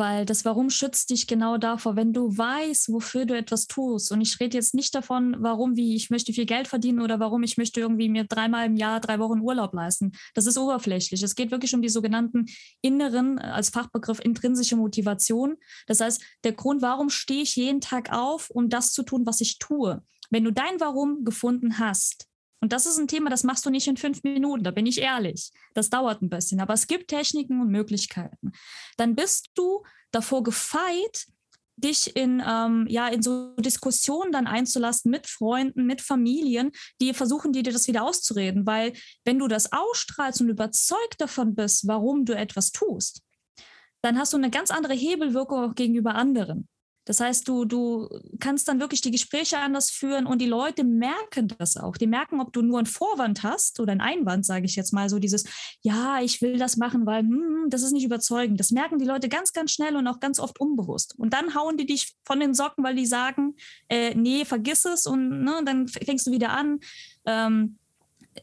Weil das Warum schützt dich genau davor, wenn du weißt, wofür du etwas tust. Und ich rede jetzt nicht davon, warum, wie ich möchte viel Geld verdienen oder warum ich möchte irgendwie mir dreimal im Jahr drei Wochen Urlaub leisten. Das ist oberflächlich. Es geht wirklich um die sogenannten inneren, als Fachbegriff intrinsische Motivation. Das heißt, der Grund, warum stehe ich jeden Tag auf, um das zu tun, was ich tue. Wenn du dein Warum gefunden hast, und das ist ein Thema, das machst du nicht in fünf Minuten, da bin ich ehrlich. Das dauert ein bisschen, aber es gibt Techniken und Möglichkeiten. Dann bist du davor gefeit, dich in, ähm, ja, in so Diskussionen dann einzulassen mit Freunden, mit Familien, die versuchen, dir das wieder auszureden. Weil wenn du das ausstrahlst und überzeugt davon bist, warum du etwas tust, dann hast du eine ganz andere Hebelwirkung auch gegenüber anderen. Das heißt, du, du kannst dann wirklich die Gespräche anders führen und die Leute merken das auch. Die merken, ob du nur einen Vorwand hast oder einen Einwand, sage ich jetzt mal, so dieses, ja, ich will das machen, weil hm, das ist nicht überzeugend. Das merken die Leute ganz, ganz schnell und auch ganz oft unbewusst. Und dann hauen die dich von den Socken, weil die sagen, äh, nee, vergiss es und ne, dann fängst du wieder an. Ähm,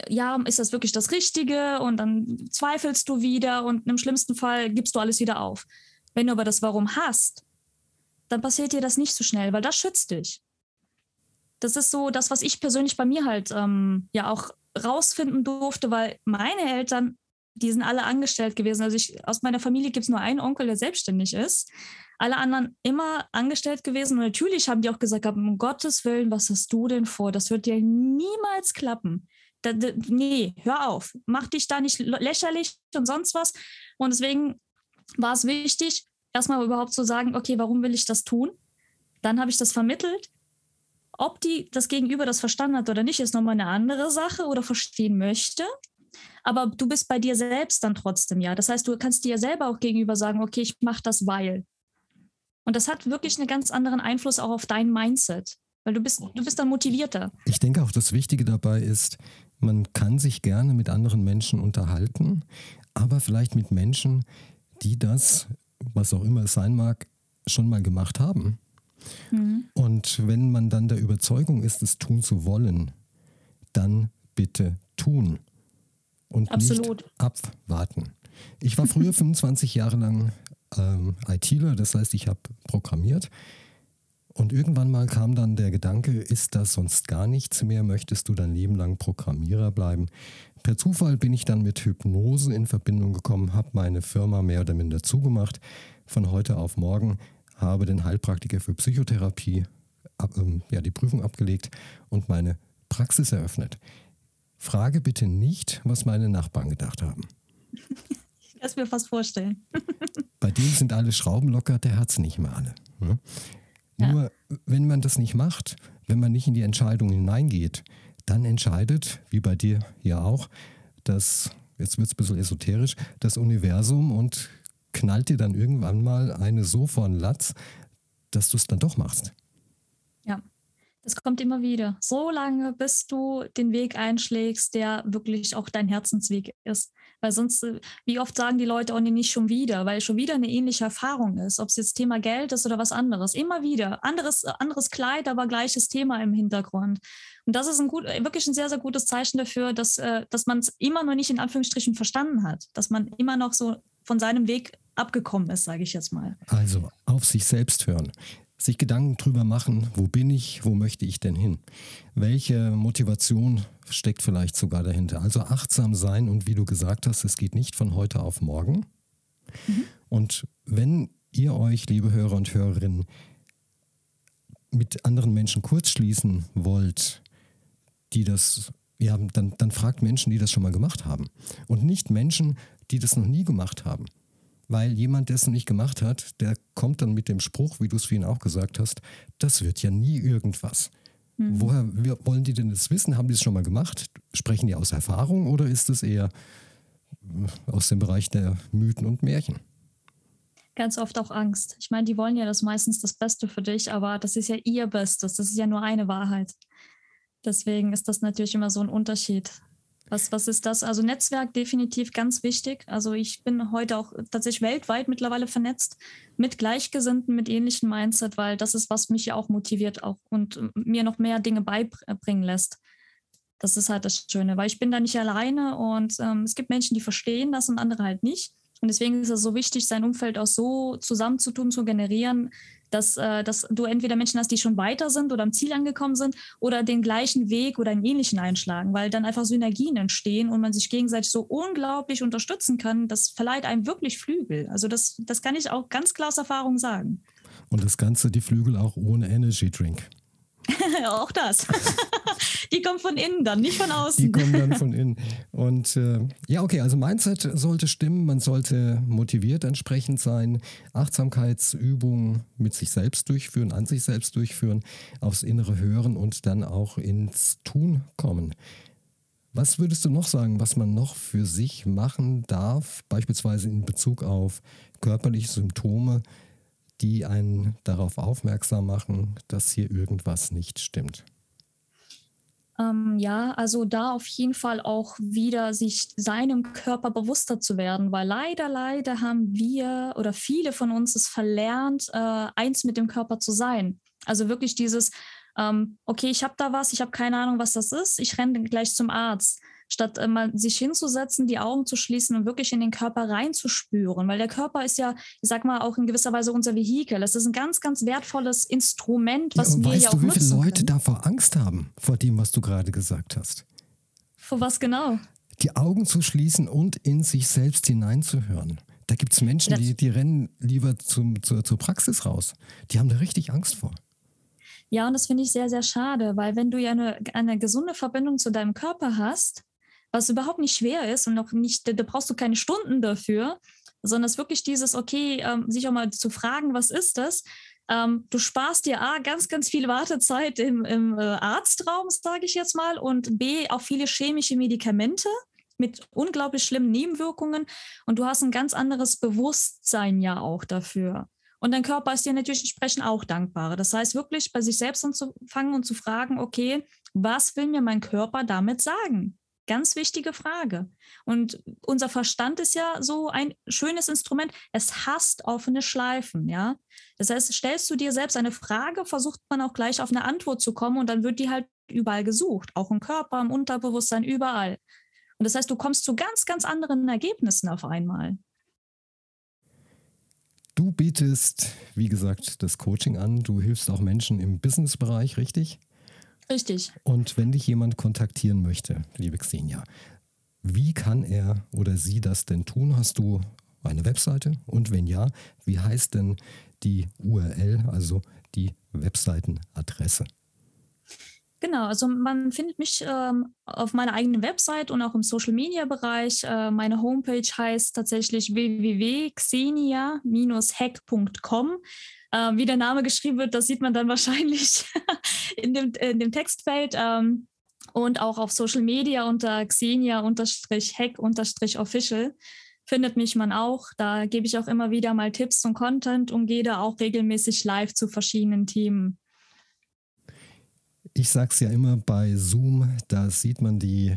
ja, ist das wirklich das Richtige? Und dann zweifelst du wieder und im schlimmsten Fall gibst du alles wieder auf. Wenn du aber das Warum hast, dann passiert dir das nicht so schnell, weil das schützt dich. Das ist so das, was ich persönlich bei mir halt ähm, ja auch rausfinden durfte, weil meine Eltern, die sind alle angestellt gewesen. Also ich, aus meiner Familie gibt es nur einen Onkel, der selbstständig ist. Alle anderen immer angestellt gewesen. Und natürlich haben die auch gesagt, um Gottes Willen, was hast du denn vor? Das wird dir niemals klappen. Da, da, nee, hör auf. Mach dich da nicht lächerlich und sonst was. Und deswegen war es wichtig, erstmal überhaupt zu sagen, okay, warum will ich das tun? Dann habe ich das vermittelt. Ob die das Gegenüber das verstanden hat oder nicht, ist nochmal eine andere Sache oder verstehen möchte. Aber du bist bei dir selbst dann trotzdem ja. Das heißt, du kannst dir selber auch gegenüber sagen, okay, ich mache das, weil. Und das hat wirklich einen ganz anderen Einfluss auch auf dein Mindset, weil du bist, du bist dann motivierter. Ich denke auch, das Wichtige dabei ist, man kann sich gerne mit anderen Menschen unterhalten, aber vielleicht mit Menschen, die das was auch immer es sein mag, schon mal gemacht haben. Mhm. Und wenn man dann der Überzeugung ist, es tun zu wollen, dann bitte tun und Absolut. nicht abwarten. Ich war früher 25 Jahre lang ähm, ITler, das heißt, ich habe programmiert. Und irgendwann mal kam dann der Gedanke, ist das sonst gar nichts mehr? Möchtest du dein Leben lang Programmierer bleiben? Per Zufall bin ich dann mit Hypnose in Verbindung gekommen, habe meine Firma mehr oder minder zugemacht. Von heute auf morgen habe den Heilpraktiker für Psychotherapie ab, ähm, ja, die Prüfung abgelegt und meine Praxis eröffnet. Frage bitte nicht, was meine Nachbarn gedacht haben. Ich kann es mir fast vorstellen. Bei denen sind alle Schrauben locker, der hat es nicht mehr alle. Ne? Nur wenn man das nicht macht, wenn man nicht in die Entscheidung hineingeht, dann entscheidet, wie bei dir ja auch, das, jetzt wird es ein bisschen esoterisch, das Universum und knallt dir dann irgendwann mal eine so von Latz, dass du es dann doch machst. Es kommt immer wieder. So lange, bis du den Weg einschlägst, der wirklich auch dein Herzensweg ist. Weil sonst, äh, wie oft sagen die Leute auch nicht schon wieder, weil schon wieder eine ähnliche Erfahrung ist, ob es jetzt Thema Geld ist oder was anderes. Immer wieder. Anderes, anderes Kleid, aber gleiches Thema im Hintergrund. Und das ist ein gut, wirklich ein sehr, sehr gutes Zeichen dafür, dass, äh, dass man es immer noch nicht in Anführungsstrichen verstanden hat. Dass man immer noch so von seinem Weg abgekommen ist, sage ich jetzt mal. Also auf sich selbst hören sich Gedanken drüber machen, wo bin ich, wo möchte ich denn hin? Welche Motivation steckt vielleicht sogar dahinter? Also achtsam sein und wie du gesagt hast, es geht nicht von heute auf morgen. Mhm. Und wenn ihr euch, liebe Hörer und Hörerinnen, mit anderen Menschen kurzschließen wollt, die das, ja, dann, dann fragt Menschen, die das schon mal gemacht haben. Und nicht Menschen, die das noch nie gemacht haben. Weil jemand, der es nicht gemacht hat, der kommt dann mit dem Spruch, wie du es vorhin auch gesagt hast, das wird ja nie irgendwas. Mhm. Woher wollen die denn das wissen? Haben die es schon mal gemacht? Sprechen die aus Erfahrung oder ist es eher äh, aus dem Bereich der Mythen und Märchen? Ganz oft auch Angst. Ich meine, die wollen ja das meistens das Beste für dich, aber das ist ja ihr Bestes. Das ist ja nur eine Wahrheit. Deswegen ist das natürlich immer so ein Unterschied. Was, was ist das? Also Netzwerk definitiv ganz wichtig. Also ich bin heute auch tatsächlich weltweit mittlerweile vernetzt mit Gleichgesinnten, mit ähnlichem Mindset, weil das ist, was mich ja auch motiviert auch und mir noch mehr Dinge beibringen lässt. Das ist halt das Schöne, weil ich bin da nicht alleine und ähm, es gibt Menschen, die verstehen das und andere halt nicht. Und deswegen ist es so wichtig, sein Umfeld auch so zusammenzutun, zu generieren, dass, äh, dass du entweder Menschen hast, die schon weiter sind oder am Ziel angekommen sind oder den gleichen Weg oder einen ähnlichen einschlagen, weil dann einfach Synergien entstehen und man sich gegenseitig so unglaublich unterstützen kann. Das verleiht einem wirklich Flügel. Also das, das kann ich auch ganz klar aus Erfahrung sagen. Und das Ganze, die Flügel auch ohne Energy Drink. auch das. die kommen von innen dann, nicht von außen. Die kommen dann von innen. Und äh, ja, okay, also Mindset sollte stimmen, man sollte motiviert entsprechend sein, Achtsamkeitsübungen mit sich selbst durchführen, an sich selbst durchführen, aufs Innere hören und dann auch ins Tun kommen. Was würdest du noch sagen, was man noch für sich machen darf, beispielsweise in Bezug auf körperliche Symptome, die einen darauf aufmerksam machen, dass hier irgendwas nicht stimmt? Ähm, ja, also da auf jeden Fall auch wieder sich seinem Körper bewusster zu werden, weil leider, leider haben wir oder viele von uns es verlernt, äh, eins mit dem Körper zu sein. Also wirklich dieses, ähm, okay, ich habe da was, ich habe keine Ahnung, was das ist, ich renne gleich zum Arzt statt äh, mal sich hinzusetzen, die Augen zu schließen und wirklich in den Körper reinzuspüren. Weil der Körper ist ja, ich sag mal, auch in gewisser Weise unser Vehikel. Das ist ein ganz, ganz wertvolles Instrument, was ja, wir weißt ja auch du, wie viele Leute können. davor Angst haben, vor dem, was du gerade gesagt hast? Vor was genau? Die Augen zu schließen und in sich selbst hineinzuhören. Da gibt es Menschen, die, die rennen lieber zum, zur, zur Praxis raus. Die haben da richtig Angst vor. Ja, und das finde ich sehr, sehr schade, weil wenn du ja eine, eine gesunde Verbindung zu deinem Körper hast, was überhaupt nicht schwer ist und auch nicht, da brauchst du keine Stunden dafür, sondern es ist wirklich dieses, okay, ähm, sich auch mal zu fragen, was ist das? Ähm, du sparst dir A, ganz, ganz viel Wartezeit im, im äh, Arztraum, sage ich jetzt mal, und B, auch viele chemische Medikamente mit unglaublich schlimmen Nebenwirkungen und du hast ein ganz anderes Bewusstsein ja auch dafür. Und dein Körper ist dir natürlich entsprechend auch dankbarer. Das heißt, wirklich bei sich selbst anzufangen und zu fragen, okay, was will mir mein Körper damit sagen? Ganz wichtige Frage. Und unser Verstand ist ja so ein schönes Instrument. Es hasst offene Schleifen, ja. Das heißt, stellst du dir selbst eine Frage, versucht man auch gleich auf eine Antwort zu kommen und dann wird die halt überall gesucht. Auch im Körper, im Unterbewusstsein, überall. Und das heißt, du kommst zu ganz, ganz anderen Ergebnissen auf einmal. Du bietest, wie gesagt, das Coaching an. Du hilfst auch Menschen im Businessbereich, richtig? Richtig. Und wenn dich jemand kontaktieren möchte, liebe Xenia, wie kann er oder sie das denn tun? Hast du eine Webseite? Und wenn ja, wie heißt denn die URL, also die Webseitenadresse? Genau, also man findet mich ähm, auf meiner eigenen Website und auch im Social Media Bereich. Äh, meine Homepage heißt tatsächlich www.xenia-hack.com. Äh, wie der Name geschrieben wird, das sieht man dann wahrscheinlich in, dem, in dem Textfeld. Ähm, und auch auf Social Media unter Xenia-Hack-Official findet mich man auch. Da gebe ich auch immer wieder mal Tipps und Content und gehe da auch regelmäßig live zu verschiedenen Themen. Ich sage es ja immer bei Zoom, da sieht man die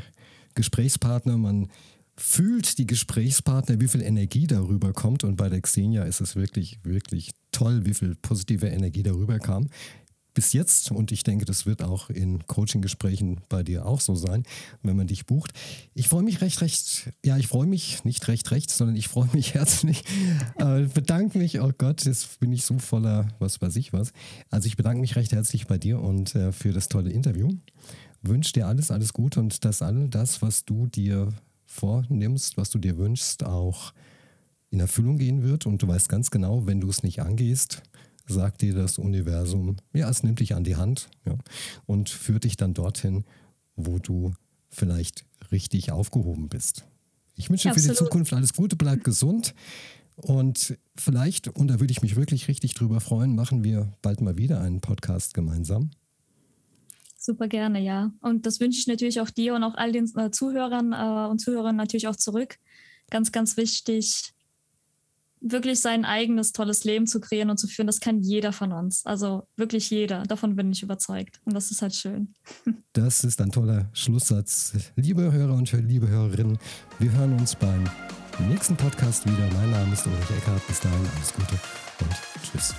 Gesprächspartner, man fühlt die Gesprächspartner, wie viel Energie darüber kommt. Und bei der Xenia ist es wirklich, wirklich toll, wie viel positive Energie darüber kam. Bis jetzt, und ich denke, das wird auch in Coaching-Gesprächen bei dir auch so sein, wenn man dich bucht. Ich freue mich recht, recht, ja, ich freue mich, nicht recht, recht, sondern ich freue mich herzlich, äh, bedanke mich, oh Gott, jetzt bin ich so voller, was weiß ich was. Also ich bedanke mich recht herzlich bei dir und äh, für das tolle Interview. Wünsche dir alles, alles Gute und dass all das, was du dir vornimmst, was du dir wünschst, auch in Erfüllung gehen wird. Und du weißt ganz genau, wenn du es nicht angehst, sagt dir das Universum, ja, es nimmt dich an die Hand ja, und führt dich dann dorthin, wo du vielleicht richtig aufgehoben bist. Ich wünsche dir für die Zukunft alles Gute, bleib gesund und vielleicht, und da würde ich mich wirklich richtig drüber freuen, machen wir bald mal wieder einen Podcast gemeinsam. Super gerne, ja. Und das wünsche ich natürlich auch dir und auch all den äh, Zuhörern äh, und Zuhörern natürlich auch zurück. Ganz, ganz wichtig, wirklich sein eigenes tolles Leben zu kreieren und zu führen. Das kann jeder von uns. Also wirklich jeder. Davon bin ich überzeugt. Und das ist halt schön. Das ist ein toller Schlusssatz. Liebe Hörer und liebe Hörerinnen, wir hören uns beim nächsten Podcast wieder. Mein Name ist Ulrich Eckhardt. Bis dahin alles Gute und Tschüss.